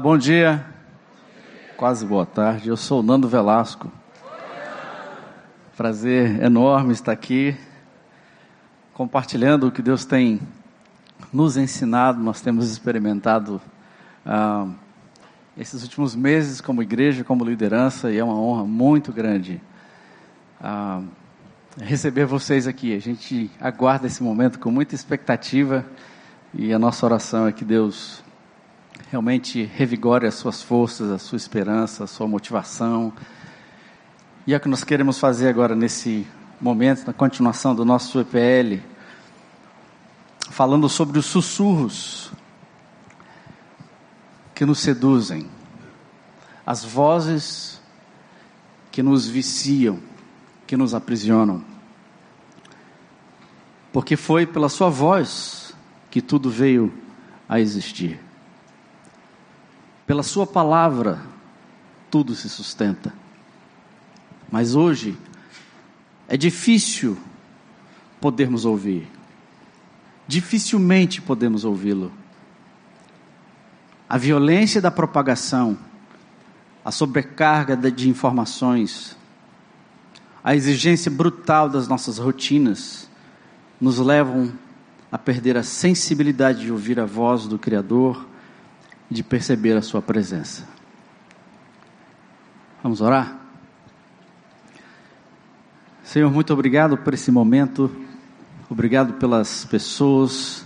Bom dia. Quase boa tarde. Eu sou o Nando Velasco. Prazer enorme estar aqui compartilhando o que Deus tem nos ensinado. Nós temos experimentado ah, esses últimos meses como igreja, como liderança, e é uma honra muito grande ah, receber vocês aqui. A gente aguarda esse momento com muita expectativa e a nossa oração é que Deus realmente revigore as suas forças, a sua esperança, a sua motivação. E é o que nós queremos fazer agora nesse momento, na continuação do nosso EPL, falando sobre os sussurros que nos seduzem, as vozes que nos viciam, que nos aprisionam. Porque foi pela sua voz que tudo veio a existir. Pela Sua palavra, tudo se sustenta. Mas hoje, é difícil podermos ouvir. Dificilmente podemos ouvi-lo. A violência da propagação, a sobrecarga de informações, a exigência brutal das nossas rotinas nos levam a perder a sensibilidade de ouvir a voz do Criador de perceber a Sua presença. Vamos orar? Senhor, muito obrigado por esse momento, obrigado pelas pessoas,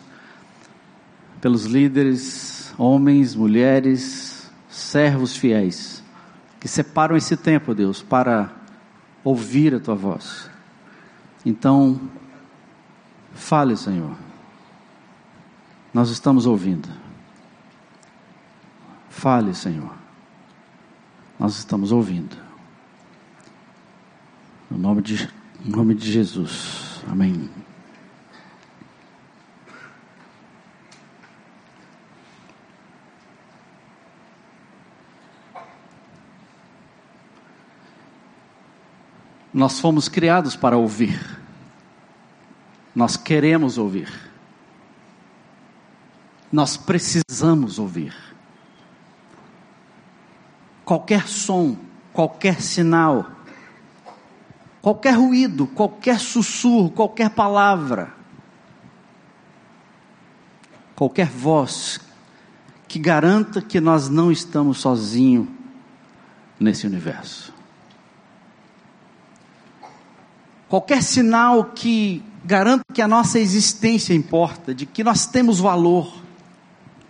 pelos líderes, homens, mulheres, servos fiéis, que separam esse tempo, Deus, para ouvir a Tua voz. Então, fale, Senhor, nós estamos ouvindo. Fale, Senhor. Nós estamos ouvindo. No nome de, no nome de Jesus. Amém. Nós fomos criados para ouvir. Nós queremos ouvir. Nós precisamos ouvir qualquer som, qualquer sinal, qualquer ruído, qualquer sussurro, qualquer palavra, qualquer voz que garanta que nós não estamos sozinhos nesse universo. Qualquer sinal que garanta que a nossa existência importa, de que nós temos valor,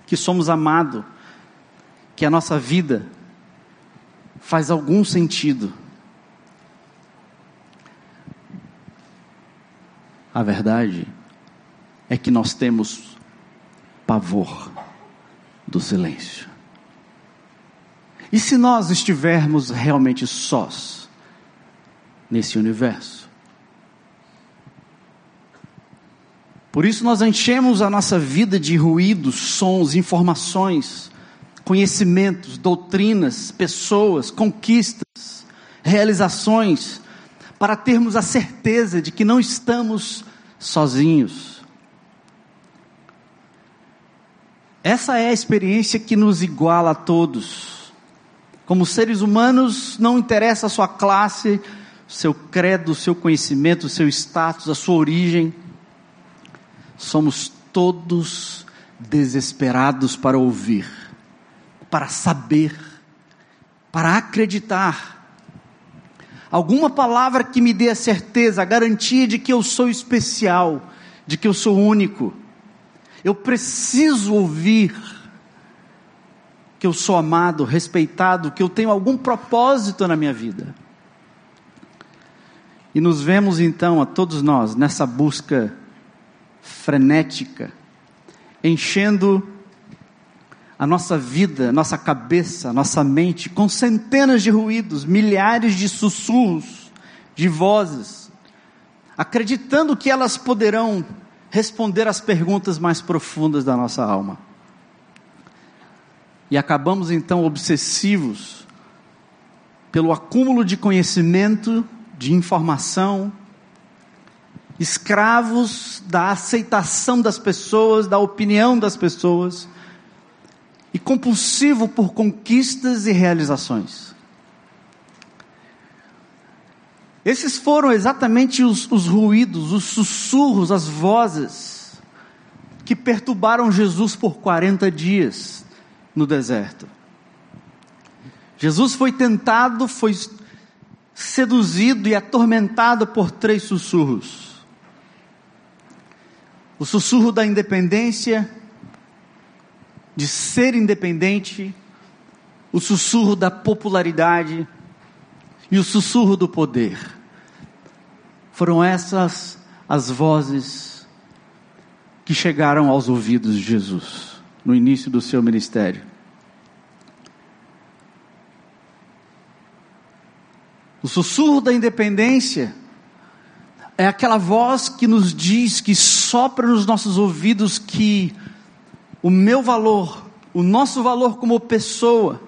que somos amados, que a nossa vida faz algum sentido. A verdade é que nós temos pavor do silêncio. E se nós estivermos realmente sós nesse universo? Por isso nós enchemos a nossa vida de ruídos, sons, informações, conhecimentos, doutrinas, pessoas, conquistas, realizações, para termos a certeza de que não estamos sozinhos. Essa é a experiência que nos iguala a todos. Como seres humanos, não interessa a sua classe, seu credo, seu conhecimento, seu status, a sua origem. Somos todos desesperados para ouvir para saber, para acreditar. Alguma palavra que me dê a certeza, a garantia de que eu sou especial, de que eu sou único. Eu preciso ouvir que eu sou amado, respeitado, que eu tenho algum propósito na minha vida. E nos vemos então, a todos nós, nessa busca frenética, enchendo a nossa vida, nossa cabeça, nossa mente com centenas de ruídos, milhares de sussurros, de vozes, acreditando que elas poderão responder às perguntas mais profundas da nossa alma. E acabamos então obsessivos pelo acúmulo de conhecimento, de informação, escravos da aceitação das pessoas, da opinião das pessoas, e compulsivo por conquistas e realizações. Esses foram exatamente os, os ruídos, os sussurros, as vozes que perturbaram Jesus por 40 dias no deserto. Jesus foi tentado, foi seduzido e atormentado por três sussurros: o sussurro da independência, de ser independente, o sussurro da popularidade e o sussurro do poder. Foram essas as vozes que chegaram aos ouvidos de Jesus no início do seu ministério. O sussurro da independência é aquela voz que nos diz, que sopra nos nossos ouvidos que o meu valor, o nosso valor como pessoa,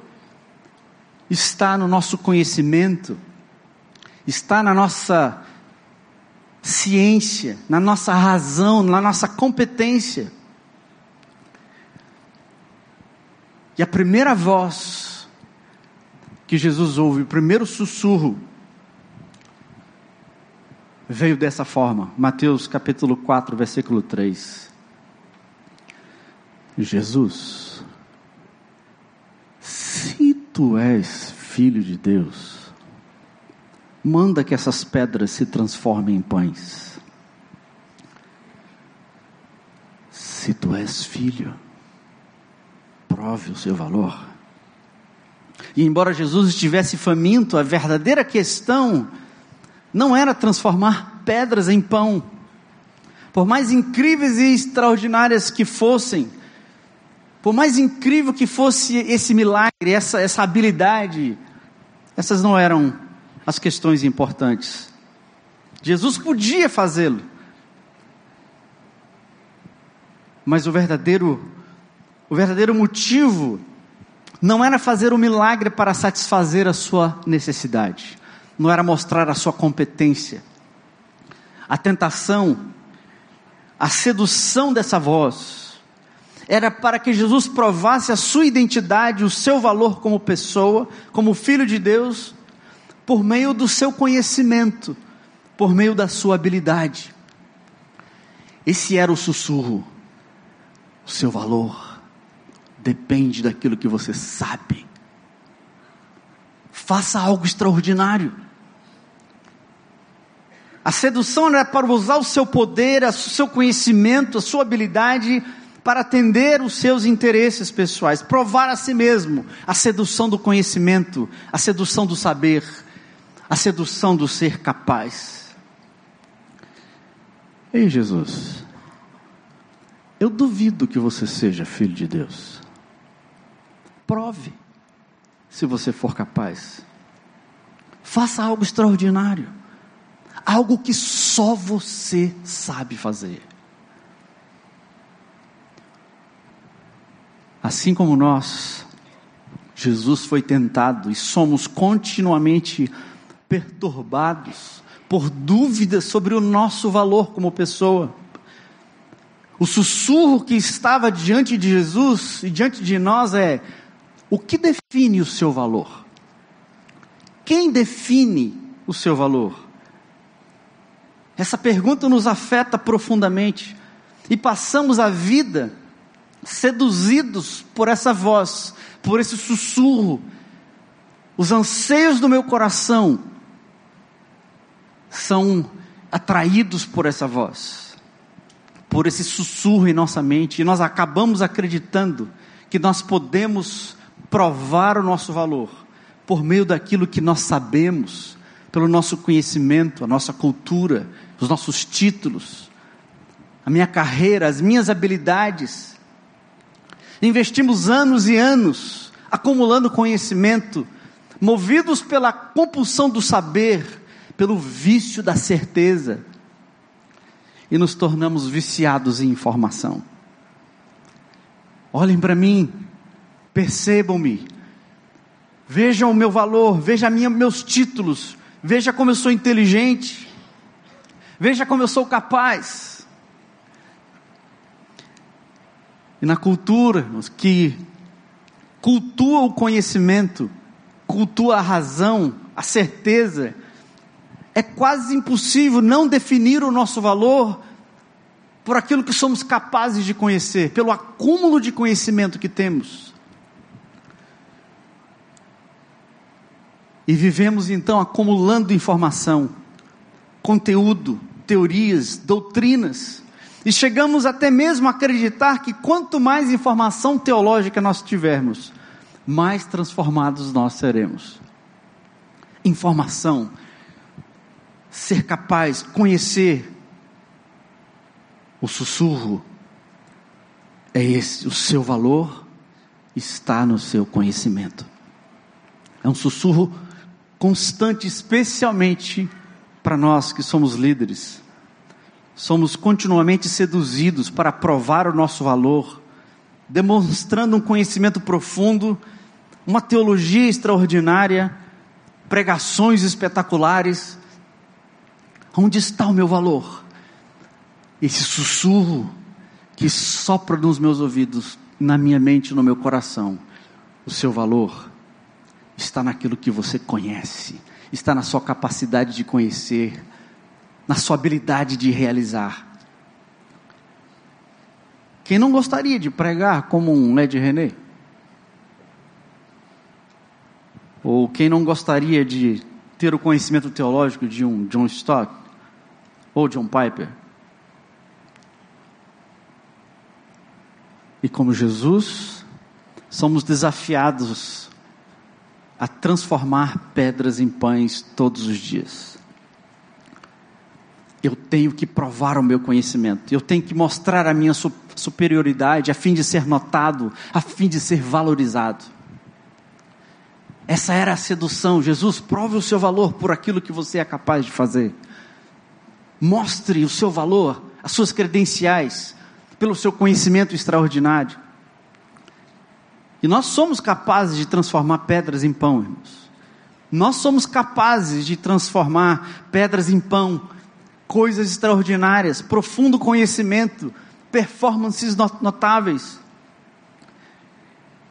está no nosso conhecimento, está na nossa ciência, na nossa razão, na nossa competência. E a primeira voz que Jesus ouve, o primeiro sussurro, veio dessa forma. Mateus capítulo 4, versículo 3. Jesus, se tu és filho de Deus, manda que essas pedras se transformem em pães. Se tu és filho, prove o seu valor. E embora Jesus estivesse faminto, a verdadeira questão não era transformar pedras em pão. Por mais incríveis e extraordinárias que fossem, por mais incrível que fosse esse milagre, essa, essa habilidade, essas não eram as questões importantes. Jesus podia fazê-lo. Mas o verdadeiro, o verdadeiro motivo não era fazer o um milagre para satisfazer a sua necessidade, não era mostrar a sua competência. A tentação, a sedução dessa voz, era para que Jesus provasse a sua identidade, o seu valor como pessoa, como filho de Deus, por meio do seu conhecimento, por meio da sua habilidade. Esse era o sussurro. O seu valor depende daquilo que você sabe. Faça algo extraordinário. A sedução era para usar o seu poder, o seu conhecimento, a sua habilidade para atender os seus interesses pessoais, provar a si mesmo a sedução do conhecimento, a sedução do saber, a sedução do ser capaz. Ei, Jesus, eu duvido que você seja filho de Deus. Prove, se você for capaz. Faça algo extraordinário, algo que só você sabe fazer. Assim como nós, Jesus foi tentado e somos continuamente perturbados por dúvidas sobre o nosso valor como pessoa. O sussurro que estava diante de Jesus e diante de nós é: o que define o seu valor? Quem define o seu valor? Essa pergunta nos afeta profundamente e passamos a vida seduzidos por essa voz, por esse sussurro. Os anseios do meu coração são atraídos por essa voz, por esse sussurro em nossa mente, e nós acabamos acreditando que nós podemos provar o nosso valor por meio daquilo que nós sabemos, pelo nosso conhecimento, a nossa cultura, os nossos títulos, a minha carreira, as minhas habilidades. Investimos anos e anos acumulando conhecimento, movidos pela compulsão do saber, pelo vício da certeza, e nos tornamos viciados em informação. Olhem para mim, percebam-me, vejam o meu valor, vejam minha, meus títulos, veja como eu sou inteligente, veja como eu sou capaz. E na cultura que cultua o conhecimento, cultua a razão, a certeza, é quase impossível não definir o nosso valor por aquilo que somos capazes de conhecer, pelo acúmulo de conhecimento que temos. E vivemos então acumulando informação, conteúdo, teorias, doutrinas, e chegamos até mesmo a acreditar que quanto mais informação teológica nós tivermos, mais transformados nós seremos. Informação, ser capaz, conhecer, o sussurro é esse, o seu valor está no seu conhecimento. É um sussurro constante, especialmente para nós que somos líderes. Somos continuamente seduzidos para provar o nosso valor, demonstrando um conhecimento profundo, uma teologia extraordinária, pregações espetaculares. Onde está o meu valor? Esse sussurro que sopra nos meus ouvidos, na minha mente, no meu coração. O seu valor está naquilo que você conhece, está na sua capacidade de conhecer, na sua habilidade de realizar. Quem não gostaria de pregar como um Led René? Ou quem não gostaria de ter o conhecimento teológico de um John Stott? Ou John Piper? E como Jesus, somos desafiados a transformar pedras em pães todos os dias. Eu tenho que provar o meu conhecimento, eu tenho que mostrar a minha superioridade a fim de ser notado, a fim de ser valorizado. Essa era a sedução. Jesus, prove o seu valor por aquilo que você é capaz de fazer. Mostre o seu valor, as suas credenciais, pelo seu conhecimento extraordinário. E nós somos capazes de transformar pedras em pão, irmãos. Nós somos capazes de transformar pedras em pão, coisas extraordinárias, profundo conhecimento, performances notáveis.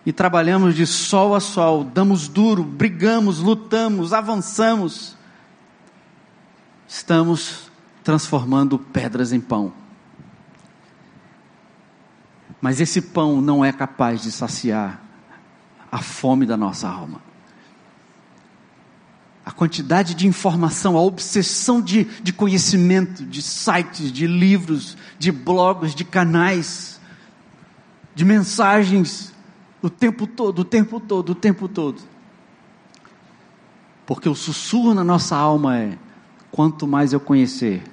E trabalhamos de sol a sol, damos duro, brigamos, lutamos, avançamos. Estamos transformando pedras em pão. Mas esse pão não é capaz de saciar a fome da nossa alma. A quantidade de informação, a obsessão de, de conhecimento, de sites, de livros, de blogs, de canais, de mensagens, o tempo todo, o tempo todo, o tempo todo. Porque o sussurro na nossa alma é: quanto mais eu conhecer,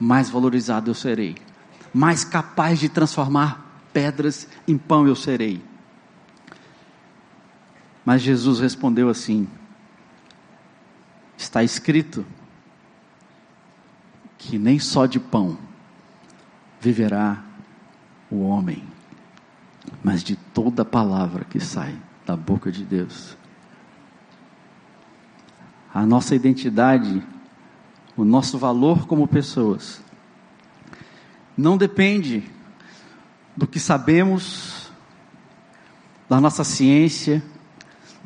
mais valorizado eu serei, mais capaz de transformar pedras em pão eu serei. Mas Jesus respondeu assim: Está escrito que nem só de pão viverá o homem, mas de toda palavra que sai da boca de Deus. A nossa identidade, o nosso valor como pessoas, não depende do que sabemos, da nossa ciência,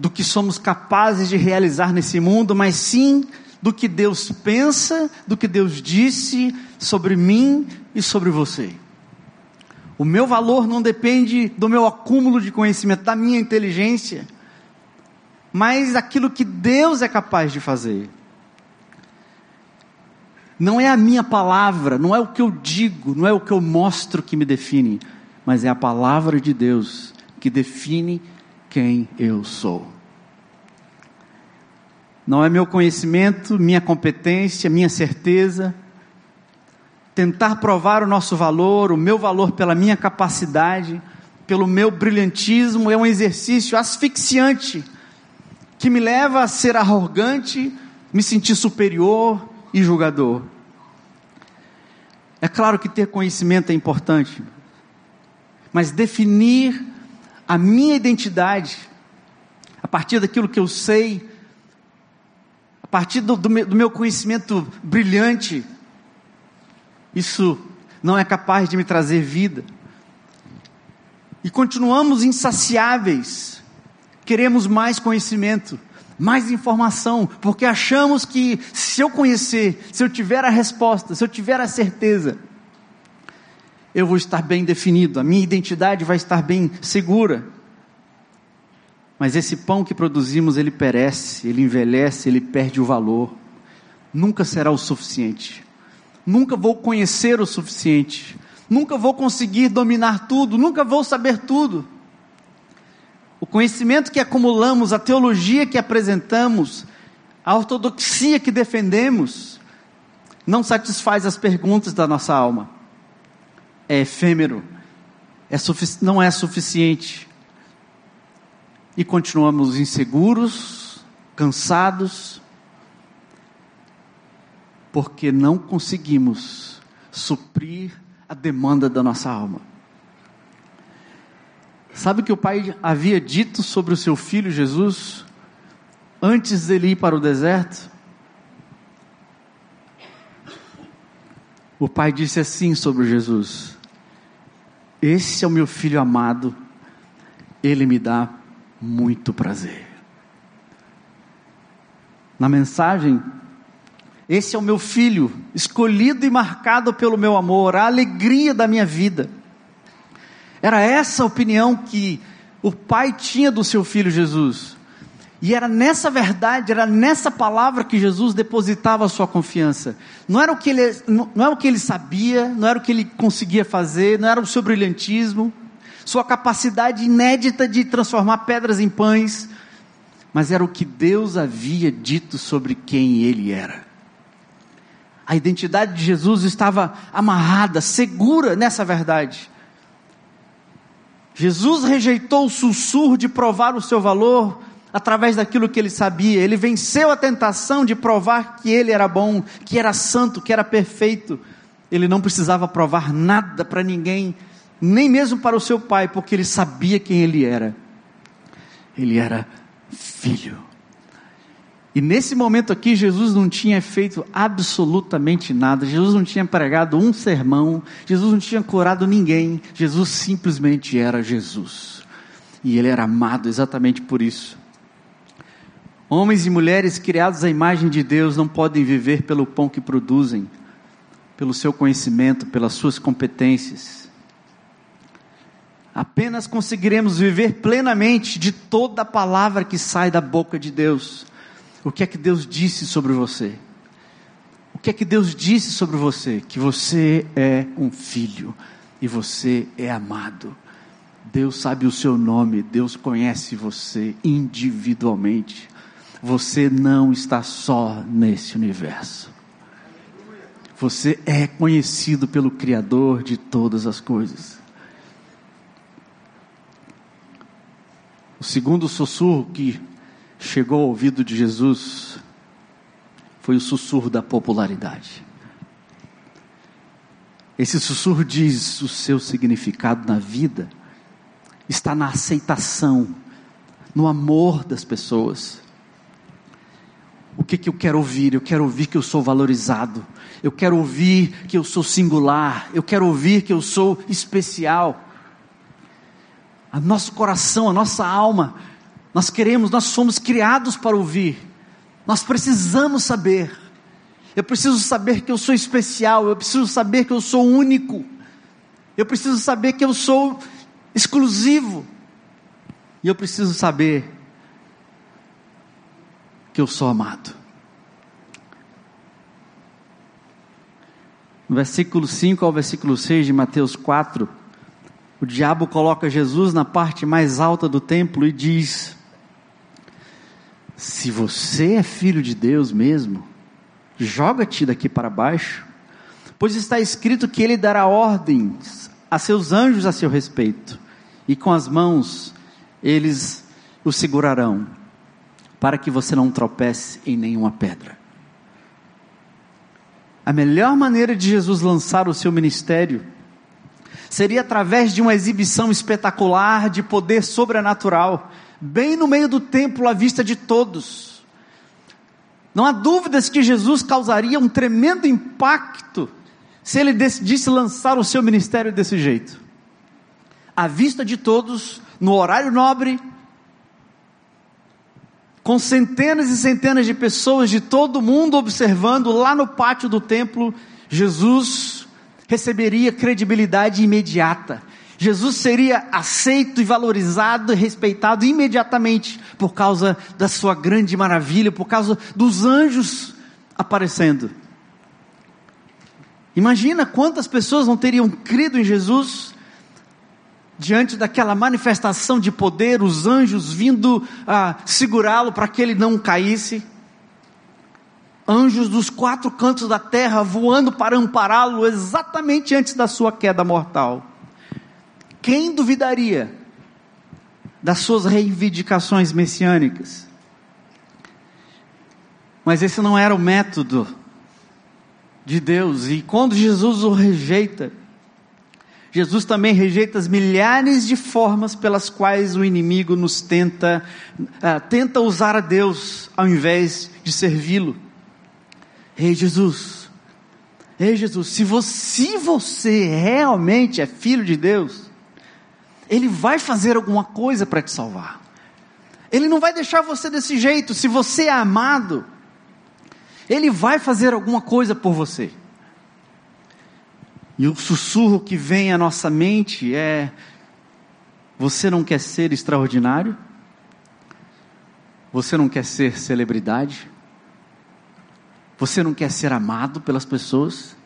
do que somos capazes de realizar nesse mundo, mas sim do que Deus pensa, do que Deus disse sobre mim e sobre você. O meu valor não depende do meu acúmulo de conhecimento, da minha inteligência, mas daquilo que Deus é capaz de fazer. Não é a minha palavra, não é o que eu digo, não é o que eu mostro que me define, mas é a palavra de Deus que define quem eu sou. Não é meu conhecimento, minha competência, minha certeza. Tentar provar o nosso valor, o meu valor pela minha capacidade, pelo meu brilhantismo, é um exercício asfixiante que me leva a ser arrogante, me sentir superior e julgador. É claro que ter conhecimento é importante, mas definir a minha identidade a partir daquilo que eu sei, a partir do, do, meu, meu conhecimento brilhante, isso não é capaz de me trazer vida. E continuamos insaciáveis queremos mais conhecimento, mais informação, porque achamos que se eu conhecer, se eu tiver a resposta, se eu tiver a certeza, eu vou estar bem definido, a minha identidade vai estar bem segura. Mas esse pão que produzimos, ele perece, ele envelhece, ele perde o valor. Nunca será o suficiente. Nunca vou conhecer o suficiente. Nunca vou conseguir dominar tudo, nunca vou saber tudo. O conhecimento que acumulamos, a teologia que apresentamos, a ortodoxia que defendemos, não satisfaz as perguntas da nossa alma. É efêmero, é não é suficiente e continuamos inseguros, cansados, porque não conseguimos suprir a demanda da nossa alma. Sabe o que o pai havia dito sobre o seu filho Jesus antes dele ir para o deserto? O pai disse assim sobre Jesus: Esse é o meu filho amado, ele me dá muito prazer. Na mensagem, esse é o meu filho, escolhido e marcado pelo meu amor, a alegria da minha vida. Era essa a opinião que o pai tinha do seu filho Jesus. E era nessa verdade, era nessa palavra que Jesus depositava a sua confiança. Não era o que ele, não era o que ele sabia, não era o que ele conseguia fazer, não era o seu brilhantismo, sua capacidade inédita de transformar pedras em pães, mas era o que Deus havia dito sobre quem ele era. A identidade de Jesus estava amarrada, segura nessa verdade. Jesus rejeitou o sussurro de provar o seu valor através daquilo que ele sabia. Ele venceu a tentação de provar que ele era bom, que era santo, que era perfeito. Ele não precisava provar nada para ninguém nem mesmo para o seu pai, porque ele sabia quem ele era. Ele era filho. E nesse momento aqui, Jesus não tinha feito absolutamente nada, Jesus não tinha pregado um sermão, Jesus não tinha curado ninguém, Jesus simplesmente era Jesus. E ele era amado exatamente por isso. Homens e mulheres criados à imagem de Deus não podem viver pelo pão que produzem, pelo seu conhecimento, pelas suas competências Apenas conseguiremos viver plenamente de toda a palavra que sai da boca de Deus. O que é que Deus disse sobre você? O que é que Deus disse sobre você? Que você é um filho e você é amado. Deus sabe o seu nome, Deus conhece você individualmente. Você não está só nesse universo. Você é conhecido pelo Criador de todas as coisas. O segundo sussurro que chegou ao ouvido de Jesus foi o sussurro da popularidade. Esse sussurro diz: o seu significado na vida está na aceitação, no amor das pessoas. O que, que eu quero ouvir? Eu quero ouvir que eu sou valorizado, eu quero ouvir que eu sou singular, eu quero ouvir que eu sou especial. A nosso coração, a nossa alma, nós queremos, nós somos criados para ouvir, nós precisamos saber. Eu preciso saber que eu sou especial, eu preciso saber que eu sou único, eu preciso saber que eu sou exclusivo, e eu preciso saber que eu sou amado. No versículo 5 ao versículo 6 de Mateus 4, o diabo coloca Jesus na parte mais alta do templo e diz: Se você é filho de Deus mesmo, joga-te daqui para baixo, pois está escrito que ele dará ordens a seus anjos a seu respeito, e com as mãos eles o segurarão, para que você não tropece em nenhuma pedra. A melhor maneira de Jesus lançar o seu ministério seria através de uma exibição espetacular de poder sobrenatural, bem no meio do templo à vista de todos. Não há dúvidas que Jesus causaria um tremendo impacto se ele decidisse lançar o seu ministério desse jeito. À vista de todos, no horário nobre, com centenas e centenas de pessoas de todo mundo observando lá no pátio do templo, Jesus receberia credibilidade imediata. Jesus seria aceito e valorizado e respeitado imediatamente por causa da sua grande maravilha, por causa dos anjos aparecendo. Imagina quantas pessoas não teriam crido em Jesus diante daquela manifestação de poder, os anjos vindo a segurá-lo para que ele não caísse. Anjos dos quatro cantos da terra voando para ampará-lo exatamente antes da sua queda mortal. Quem duvidaria das suas reivindicações messiânicas? Mas esse não era o método de Deus, e quando Jesus o rejeita, Jesus também rejeita as milhares de formas pelas quais o inimigo nos tenta, uh, tenta usar a Deus ao invés de servi-lo. Ei Jesus, ei Jesus, se você, se você realmente é filho de Deus, Ele vai fazer alguma coisa para te salvar. Ele não vai deixar você desse jeito. Se você é amado, Ele vai fazer alguma coisa por você. E o sussurro que vem à nossa mente é: você não quer ser extraordinário? Você não quer ser celebridade? Você não quer ser amado pelas pessoas?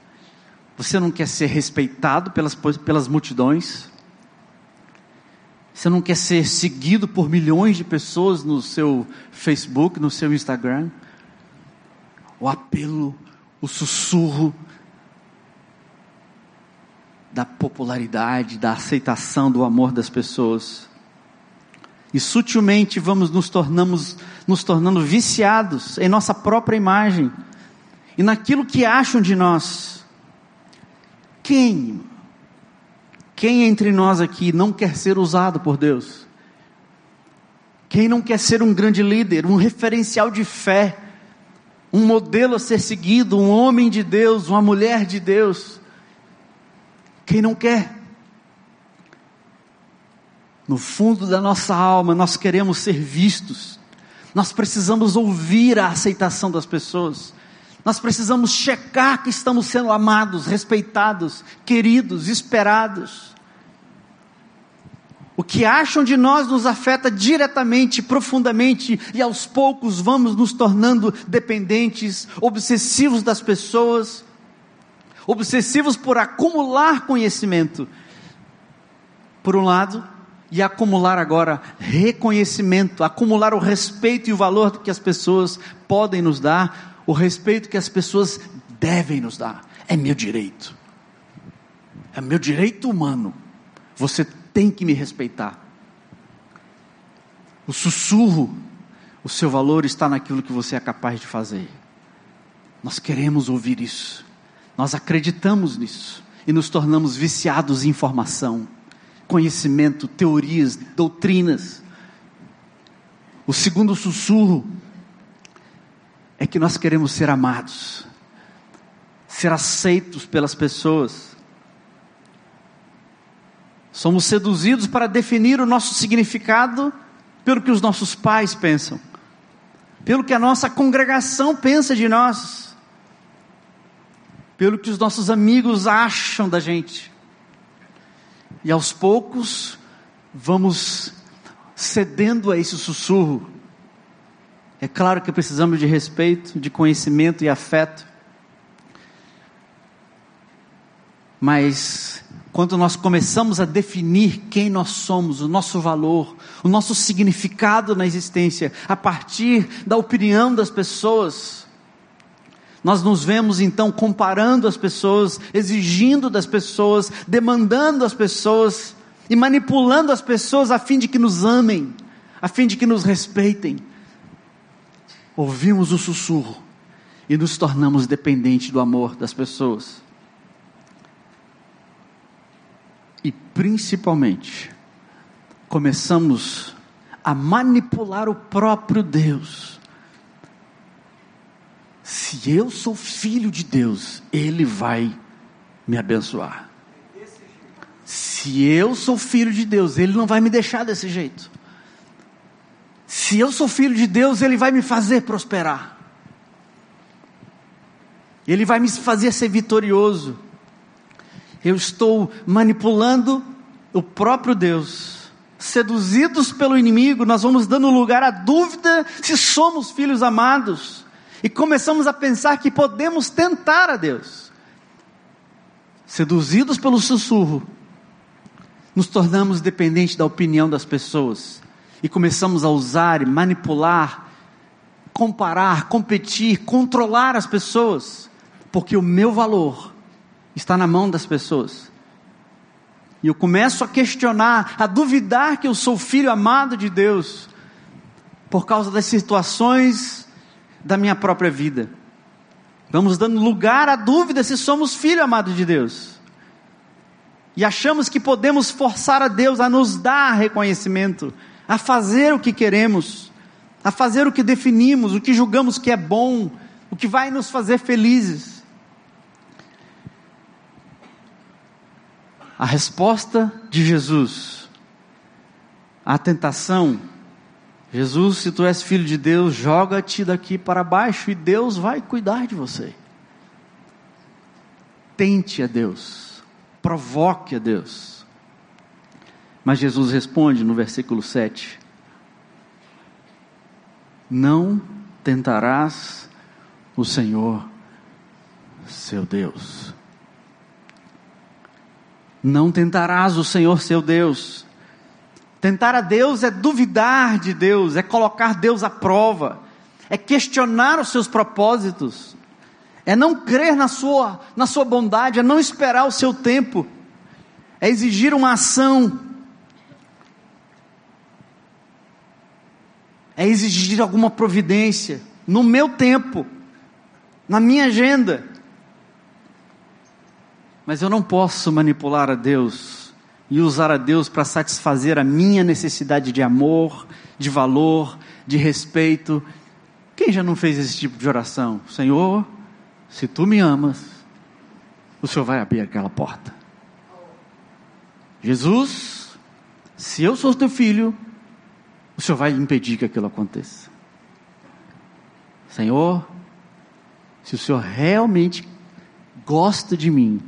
Você não quer ser respeitado pelas, pelas multidões? Você não quer ser seguido por milhões de pessoas no seu Facebook, no seu Instagram? O apelo, o sussurro da popularidade, da aceitação, do amor das pessoas. E sutilmente vamos nos tornamos nos tornando viciados em nossa própria imagem e naquilo que acham de nós. Quem quem entre nós aqui não quer ser usado por Deus? Quem não quer ser um grande líder, um referencial de fé, um modelo a ser seguido, um homem de Deus, uma mulher de Deus? Quem não quer? No fundo da nossa alma, nós queremos ser vistos. Nós precisamos ouvir a aceitação das pessoas. Nós precisamos checar que estamos sendo amados, respeitados, queridos, esperados. O que acham de nós nos afeta diretamente, profundamente, e aos poucos vamos nos tornando dependentes, obsessivos das pessoas, obsessivos por acumular conhecimento, por um lado, e acumular agora reconhecimento, acumular o respeito e o valor que as pessoas podem nos dar, o respeito que as pessoas devem nos dar. É meu direito. É meu direito humano. Você tem que me respeitar. O sussurro, o seu valor está naquilo que você é capaz de fazer. Nós queremos ouvir isso. Nós acreditamos nisso e nos tornamos viciados em informação, conhecimento, teorias, doutrinas. O segundo sussurro é que nós queremos ser amados, ser aceitos pelas pessoas. Somos seduzidos para definir o nosso significado pelo que os nossos pais pensam, pelo que a nossa congregação pensa de nós pelo que os nossos amigos acham da gente. E aos poucos, vamos cedendo a esse sussurro. É claro que precisamos de respeito, de conhecimento e afeto. Mas quando nós começamos a definir quem nós somos, o nosso valor, o nosso significado na existência, a partir da opinião das pessoas, nós nos vemos então comparando as pessoas, exigindo das pessoas, demandando as pessoas e manipulando as pessoas a fim de que nos amem, a fim de que nos respeitem. Ouvimos o sussurro e nos tornamos dependentes do amor das pessoas. E principalmente, começamos a manipular o próprio Deus se eu sou filho de Deus, Ele vai me abençoar. Se eu sou filho de Deus, Ele não vai me deixar desse jeito. Se eu sou filho de Deus, Ele vai me fazer prosperar. Ele vai me fazer ser vitorioso. Eu estou manipulando o próprio Deus. Seduzidos pelo inimigo, nós vamos dando lugar à dúvida se somos filhos amados. E começamos a pensar que podemos tentar a Deus. Seduzidos pelo sussurro, nos tornamos dependentes da opinião das pessoas e começamos a usar e manipular, comparar, competir, controlar as pessoas, porque o meu valor está na mão das pessoas. E eu começo a questionar, a duvidar que eu sou filho amado de Deus, por causa das situações da minha própria vida. Vamos dando lugar à dúvida se somos filho amado de Deus e achamos que podemos forçar a Deus a nos dar reconhecimento, a fazer o que queremos, a fazer o que definimos, o que julgamos que é bom, o que vai nos fazer felizes. A resposta de Jesus à tentação, Jesus, se tu és filho de Deus, joga-te daqui para baixo e Deus vai cuidar de você. Tente a Deus provoque a Deus. Mas Jesus responde no versículo 7: Não tentarás o Senhor, seu Deus. Não tentarás o Senhor, seu Deus. Tentar a Deus é duvidar de Deus, é colocar Deus à prova, é questionar os seus propósitos é não crer na sua, na sua bondade, é não esperar o seu tempo, é exigir uma ação, é exigir alguma providência, no meu tempo, na minha agenda. Mas eu não posso manipular a Deus e usar a Deus para satisfazer a minha necessidade de amor, de valor, de respeito. Quem já não fez esse tipo de oração? Senhor, se tu me amas, o Senhor vai abrir aquela porta. Jesus, se eu sou teu filho, o Senhor vai impedir que aquilo aconteça. Senhor, se o Senhor realmente gosta de mim,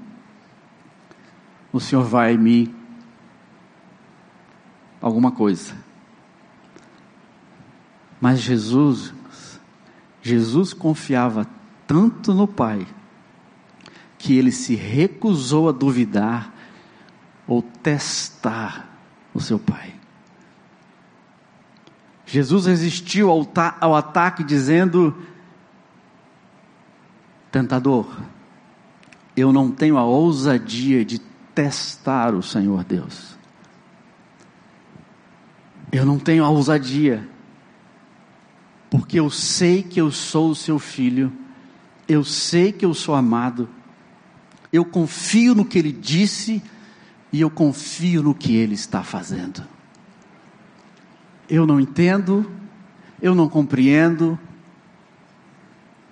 o Senhor vai me alguma coisa. Mas Jesus, Jesus confiava tanto no Pai, que ele se recusou a duvidar ou testar o seu Pai. Jesus resistiu ao, ao ataque dizendo: Tentador, eu não tenho a ousadia de testar o Senhor Deus. Eu não tenho a ousadia, porque eu sei que eu sou o seu filho eu sei que eu sou amado, eu confio no que Ele disse e eu confio no que Ele está fazendo. Eu não entendo, eu não compreendo,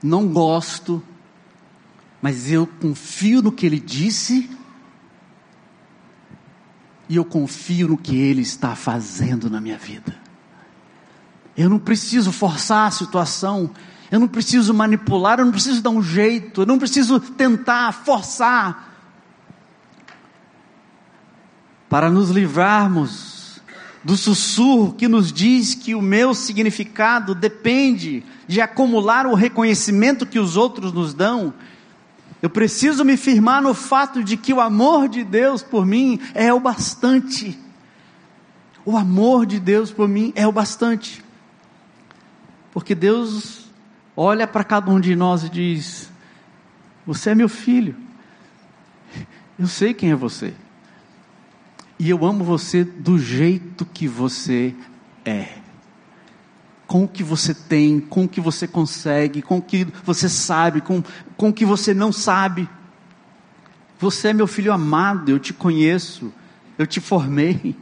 não gosto, mas eu confio no que Ele disse e eu confio no que Ele está fazendo na minha vida. Eu não preciso forçar a situação, eu não preciso manipular, eu não preciso dar um jeito, eu não preciso tentar forçar. Para nos livrarmos do sussurro que nos diz que o meu significado depende de acumular o reconhecimento que os outros nos dão, eu preciso me firmar no fato de que o amor de Deus por mim é o bastante. O amor de Deus por mim é o bastante. Porque Deus olha para cada um de nós e diz: Você é meu filho, eu sei quem é você, e eu amo você do jeito que você é, com o que você tem, com o que você consegue, com o que você sabe, com, com o que você não sabe. Você é meu filho amado, eu te conheço, eu te formei.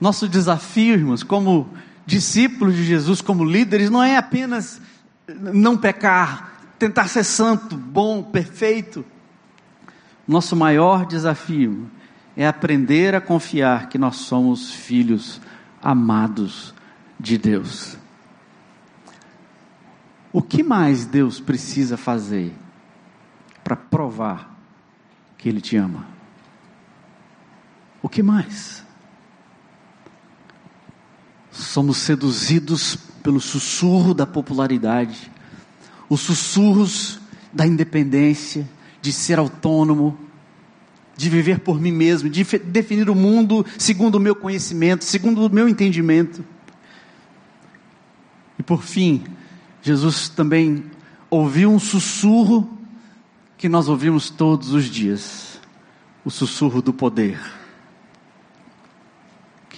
Nosso desafio, irmãos, como discípulos de Jesus, como líderes, não é apenas não pecar, tentar ser santo, bom, perfeito. Nosso maior desafio é aprender a confiar que nós somos filhos amados de Deus. O que mais Deus precisa fazer para provar que Ele te ama? O que mais? Somos seduzidos pelo sussurro da popularidade, os sussurros da independência, de ser autônomo, de viver por mim mesmo, de definir o mundo segundo o meu conhecimento, segundo o meu entendimento. Por fim, Jesus também ouviu um sussurro que nós ouvimos todos os dias o sussurro do poder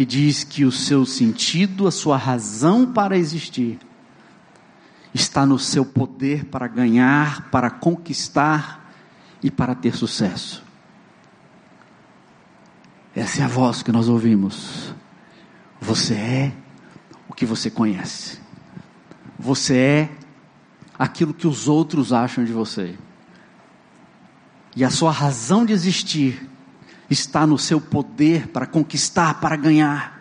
que diz que o seu sentido, a sua razão para existir, está no seu poder para ganhar, para conquistar e para ter sucesso. Essa é a voz que nós ouvimos. Você é o que você conhece. Você é aquilo que os outros acham de você. E a sua razão de existir está no seu poder para conquistar, para ganhar.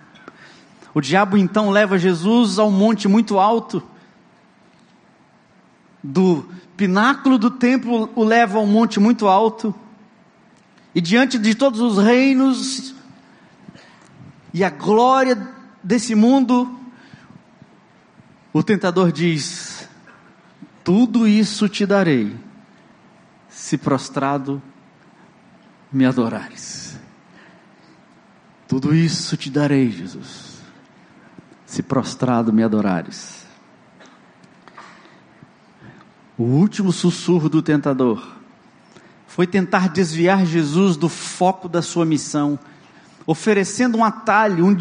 O diabo então leva Jesus a um monte muito alto. Do pináculo do templo o leva a um monte muito alto. E diante de todos os reinos e a glória desse mundo, o tentador diz: Tudo isso te darei, se prostrado me adorares. Tudo isso te darei, Jesus, se prostrado me adorares. O último sussurro do tentador foi tentar desviar Jesus do foco da sua missão, oferecendo um atalho, um,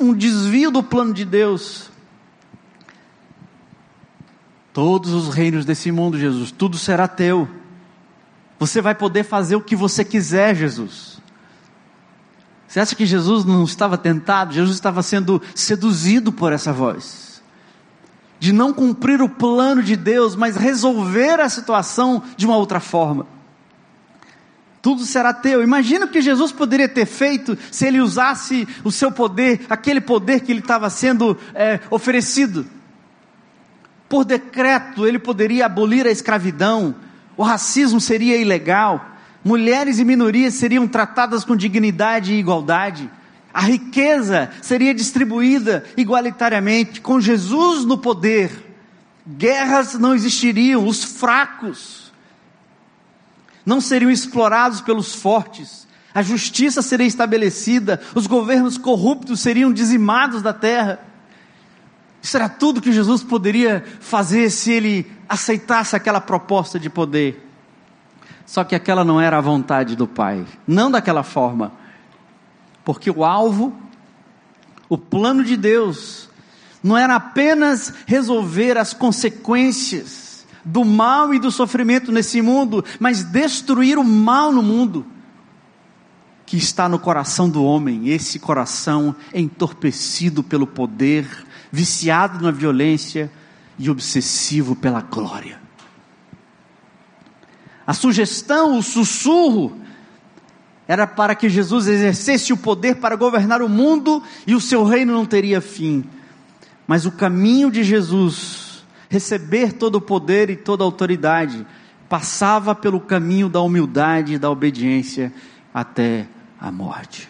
um desvio do plano de Deus. Todos os reinos desse mundo, Jesus, tudo será teu. Você vai poder fazer o que você quiser, Jesus. Você acha que Jesus não estava tentado? Jesus estava sendo seduzido por essa voz. De não cumprir o plano de Deus, mas resolver a situação de uma outra forma. Tudo será teu. Imagina o que Jesus poderia ter feito se ele usasse o seu poder, aquele poder que ele estava sendo é, oferecido. Por decreto, ele poderia abolir a escravidão, o racismo seria ilegal, mulheres e minorias seriam tratadas com dignidade e igualdade, a riqueza seria distribuída igualitariamente, com Jesus no poder, guerras não existiriam, os fracos não seriam explorados pelos fortes, a justiça seria estabelecida, os governos corruptos seriam dizimados da terra. Isso era tudo que Jesus poderia fazer se ele aceitasse aquela proposta de poder. Só que aquela não era a vontade do Pai, não daquela forma, porque o alvo, o plano de Deus, não era apenas resolver as consequências do mal e do sofrimento nesse mundo, mas destruir o mal no mundo que está no coração do homem, esse coração entorpecido pelo poder, viciado na violência e obsessivo pela glória. A sugestão, o sussurro, era para que Jesus exercesse o poder para governar o mundo e o seu reino não teria fim. Mas o caminho de Jesus, receber todo o poder e toda a autoridade, passava pelo caminho da humildade e da obediência até a morte.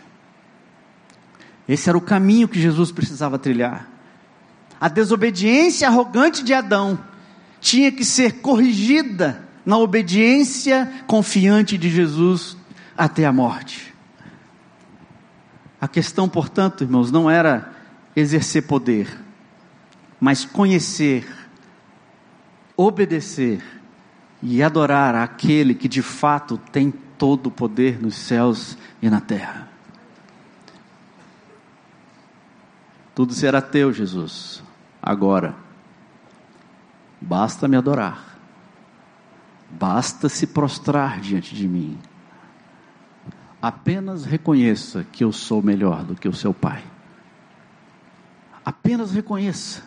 Esse era o caminho que Jesus precisava trilhar. A desobediência arrogante de Adão tinha que ser corrigida na obediência confiante de Jesus até a morte. A questão, portanto, irmãos, não era exercer poder, mas conhecer, obedecer e adorar aquele que de fato tem todo o poder nos céus e na terra. Tudo será teu, Jesus agora. Basta me adorar, basta se prostrar diante de mim. Apenas reconheça que eu sou melhor do que o seu pai. Apenas reconheça.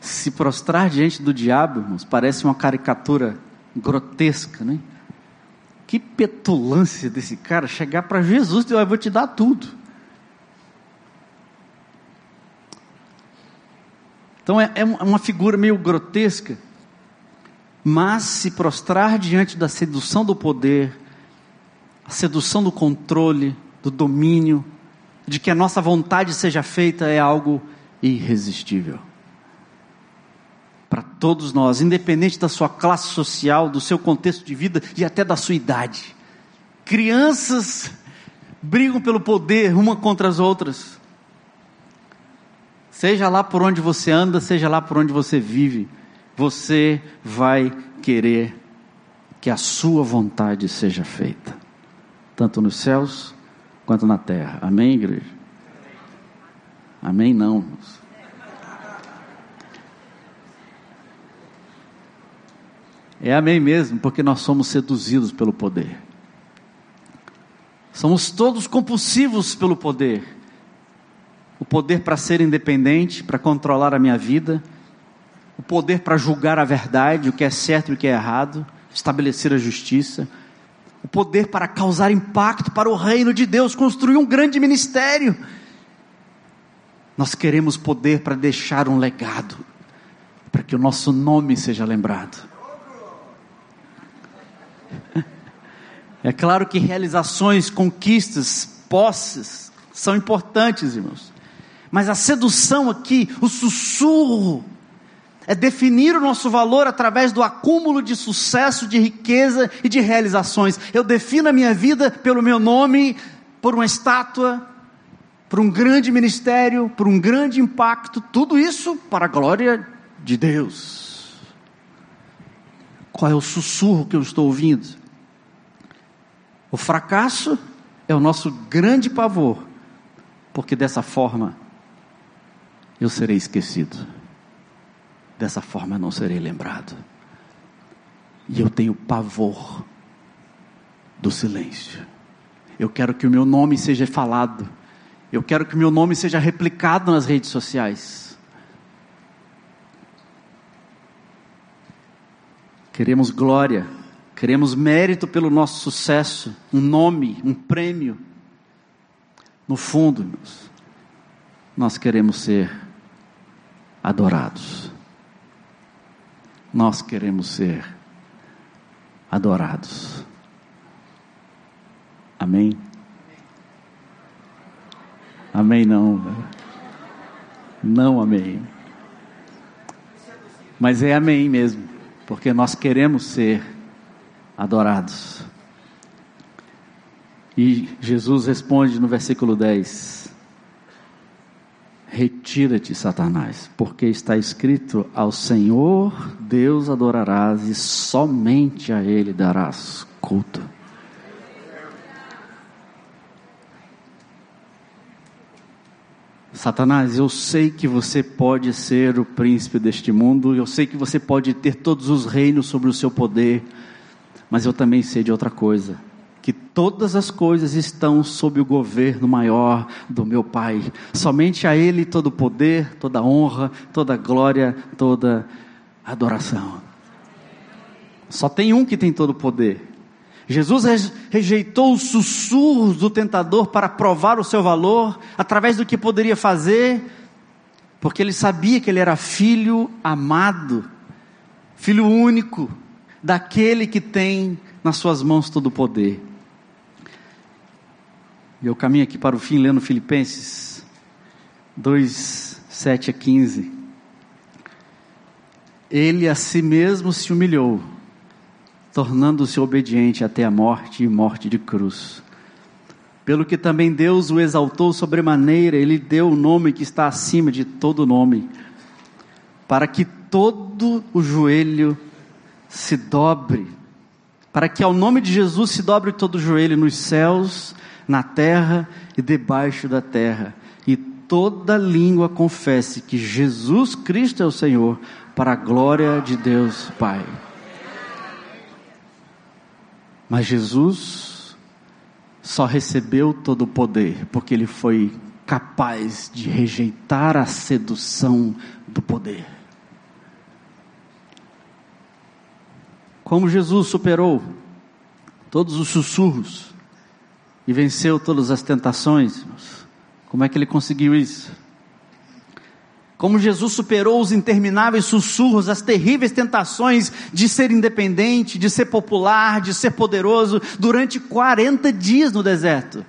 Se prostrar diante do diabo, irmãos, parece uma caricatura grotesca, né? Que petulância desse cara chegar para Jesus e dizer: Eu vou te dar tudo. Então é, é uma figura meio grotesca, mas se prostrar diante da sedução do poder, a sedução do controle, do domínio, de que a nossa vontade seja feita é algo irresistível. Para todos nós, independente da sua classe social, do seu contexto de vida e até da sua idade. Crianças brigam pelo poder uma contra as outras. Seja lá por onde você anda, seja lá por onde você vive, você vai querer que a sua vontade seja feita, tanto nos céus quanto na terra. Amém, igreja? Amém, não. É amém mesmo, porque nós somos seduzidos pelo poder. Somos todos compulsivos pelo poder. O poder para ser independente, para controlar a minha vida, o poder para julgar a verdade, o que é certo e o que é errado, estabelecer a justiça, o poder para causar impacto para o reino de Deus, construir um grande ministério. Nós queremos poder para deixar um legado, para que o nosso nome seja lembrado. É claro que realizações, conquistas, posses são importantes, irmãos. Mas a sedução aqui, o sussurro, é definir o nosso valor através do acúmulo de sucesso, de riqueza e de realizações. Eu defino a minha vida pelo meu nome, por uma estátua, por um grande ministério, por um grande impacto, tudo isso para a glória de Deus. Qual é o sussurro que eu estou ouvindo? O fracasso é o nosso grande pavor, porque dessa forma eu serei esquecido, dessa forma não serei lembrado. E eu tenho pavor do silêncio. Eu quero que o meu nome seja falado. Eu quero que o meu nome seja replicado nas redes sociais. Queremos glória Queremos mérito pelo nosso sucesso, um nome, um prêmio. No fundo, nós queremos ser adorados. Nós queremos ser adorados. Amém? Amém não. Não amém. Mas é amém mesmo, porque nós queremos ser adorados. E Jesus responde no versículo 10: Retira-te, Satanás, porque está escrito: Ao Senhor Deus adorarás e somente a Ele darás culto. Satanás, eu sei que você pode ser o príncipe deste mundo, eu sei que você pode ter todos os reinos sobre o seu poder, mas eu também sei de outra coisa: que todas as coisas estão sob o governo maior do meu Pai. Somente a Ele todo poder, toda honra, toda glória, toda adoração. Só tem um que tem todo o poder. Jesus rejeitou os sussurros do tentador para provar o seu valor, através do que poderia fazer, porque ele sabia que ele era filho amado, filho único, daquele que tem nas suas mãos todo o poder. E eu caminho aqui para o fim lendo Filipenses 2, 7 a 15. Ele a si mesmo se humilhou, tornando-se obediente até a morte e morte de cruz. Pelo que também Deus o exaltou sobremaneira, ele deu o nome que está acima de todo nome, para que todo o joelho se dobre, para que ao nome de Jesus se dobre todo o joelho nos céus, na terra e debaixo da terra, e toda língua confesse que Jesus Cristo é o Senhor, para a glória de Deus Pai. Mas Jesus só recebeu todo o poder porque ele foi capaz de rejeitar a sedução do poder. Como Jesus superou todos os sussurros e venceu todas as tentações, como é que ele conseguiu isso? como Jesus superou os intermináveis sussurros, as terríveis tentações de ser independente, de ser popular, de ser poderoso, durante 40 dias no deserto.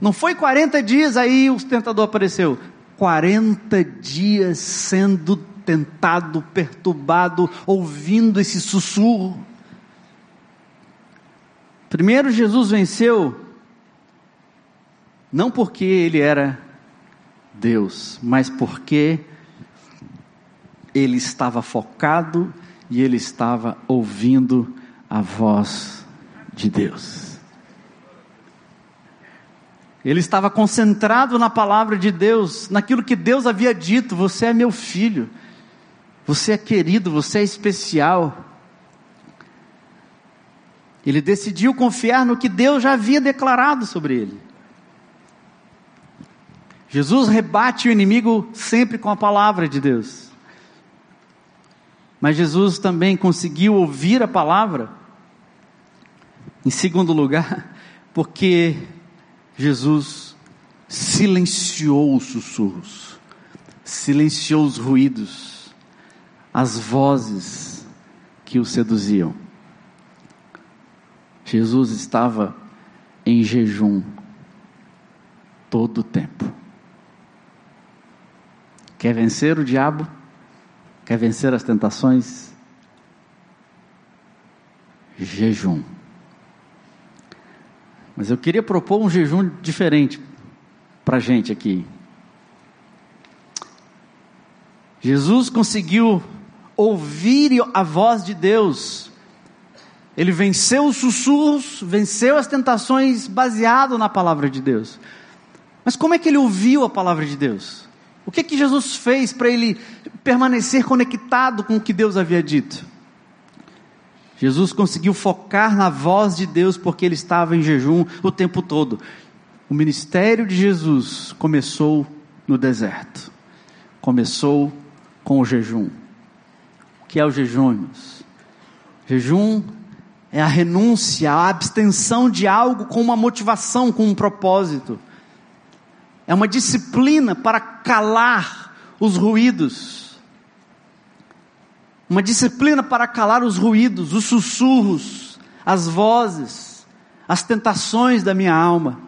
Não foi 40 dias aí o tentador apareceu. 40 dias sendo tentado, perturbado, ouvindo esse sussurro. Primeiro, Jesus venceu, não porque ele era Deus, mas porque ele estava focado e ele estava ouvindo a voz de Deus. Ele estava concentrado na palavra de Deus, naquilo que Deus havia dito: Você é meu filho, você é querido, você é especial. Ele decidiu confiar no que Deus já havia declarado sobre ele. Jesus rebate o inimigo sempre com a palavra de Deus. Mas Jesus também conseguiu ouvir a palavra. Em segundo lugar, porque Jesus silenciou os sussurros, silenciou os ruídos, as vozes que o seduziam. Jesus estava em jejum todo o tempo. Quer vencer o diabo? Quer vencer as tentações? Jejum. Mas eu queria propor um jejum diferente para a gente aqui. Jesus conseguiu ouvir a voz de Deus. Ele venceu os sussurros, venceu as tentações baseado na palavra de Deus. Mas como é que ele ouviu a palavra de Deus? O que que Jesus fez para ele permanecer conectado com o que Deus havia dito? Jesus conseguiu focar na voz de Deus porque ele estava em jejum o tempo todo. O ministério de Jesus começou no deserto. Começou com o jejum. O que é o jejum, irmãos? Jejum é a renúncia, a abstenção de algo com uma motivação, com um propósito. É uma disciplina para calar os ruídos. Uma disciplina para calar os ruídos, os sussurros, as vozes, as tentações da minha alma.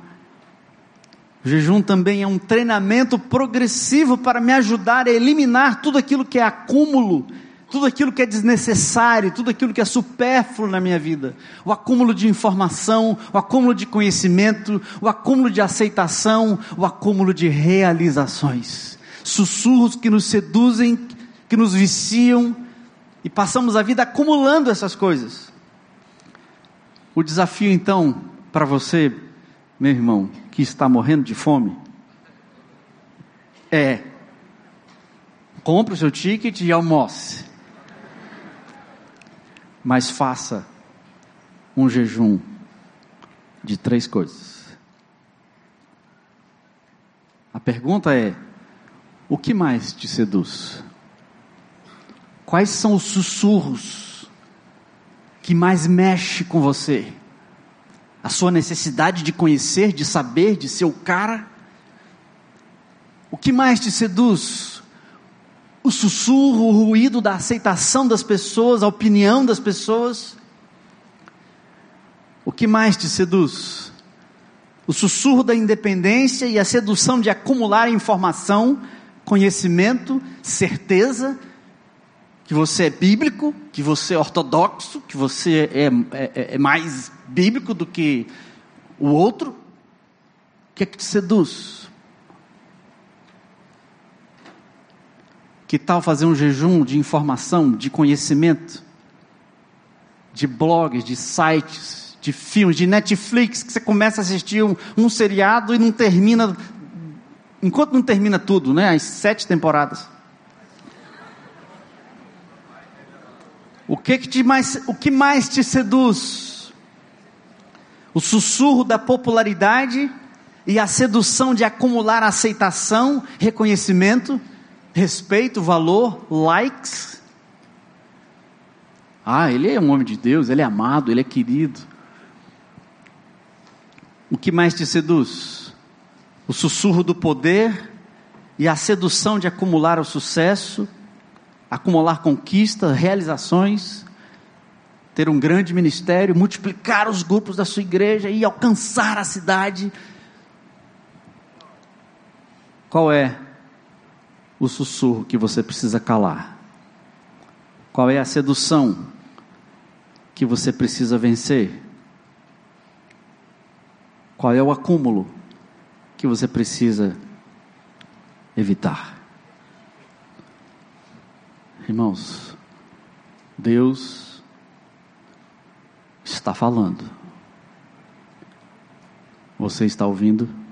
O jejum também é um treinamento progressivo para me ajudar a eliminar tudo aquilo que é acúmulo tudo aquilo que é desnecessário, tudo aquilo que é supérfluo na minha vida, o acúmulo de informação, o acúmulo de conhecimento, o acúmulo de aceitação, o acúmulo de realizações, sussurros que nos seduzem, que nos viciam e passamos a vida acumulando essas coisas. O desafio então para você, meu irmão, que está morrendo de fome, é compre o seu ticket e almoce mas faça um jejum de três coisas. A pergunta é: o que mais te seduz? Quais são os sussurros que mais mexe com você? A sua necessidade de conhecer, de saber, de ser o cara? O que mais te seduz? O sussurro, o ruído da aceitação das pessoas, a opinião das pessoas. O que mais te seduz? O sussurro da independência e a sedução de acumular informação, conhecimento, certeza, que você é bíblico, que você é ortodoxo, que você é, é, é mais bíblico do que o outro. O que é que te seduz? Que tal fazer um jejum de informação, de conhecimento, de blogs, de sites, de filmes, de Netflix, que você começa a assistir um, um seriado e não termina, enquanto não termina tudo, né? As sete temporadas. O que, que mais, o que mais te seduz? O sussurro da popularidade e a sedução de acumular aceitação, reconhecimento respeito, valor, likes. Ah, ele é um homem de Deus, ele é amado, ele é querido. O que mais te seduz? O sussurro do poder e a sedução de acumular o sucesso, acumular conquistas, realizações, ter um grande ministério, multiplicar os grupos da sua igreja e alcançar a cidade. Qual é o sussurro que você precisa calar? Qual é a sedução que você precisa vencer? Qual é o acúmulo que você precisa evitar? Irmãos, Deus está falando. Você está ouvindo?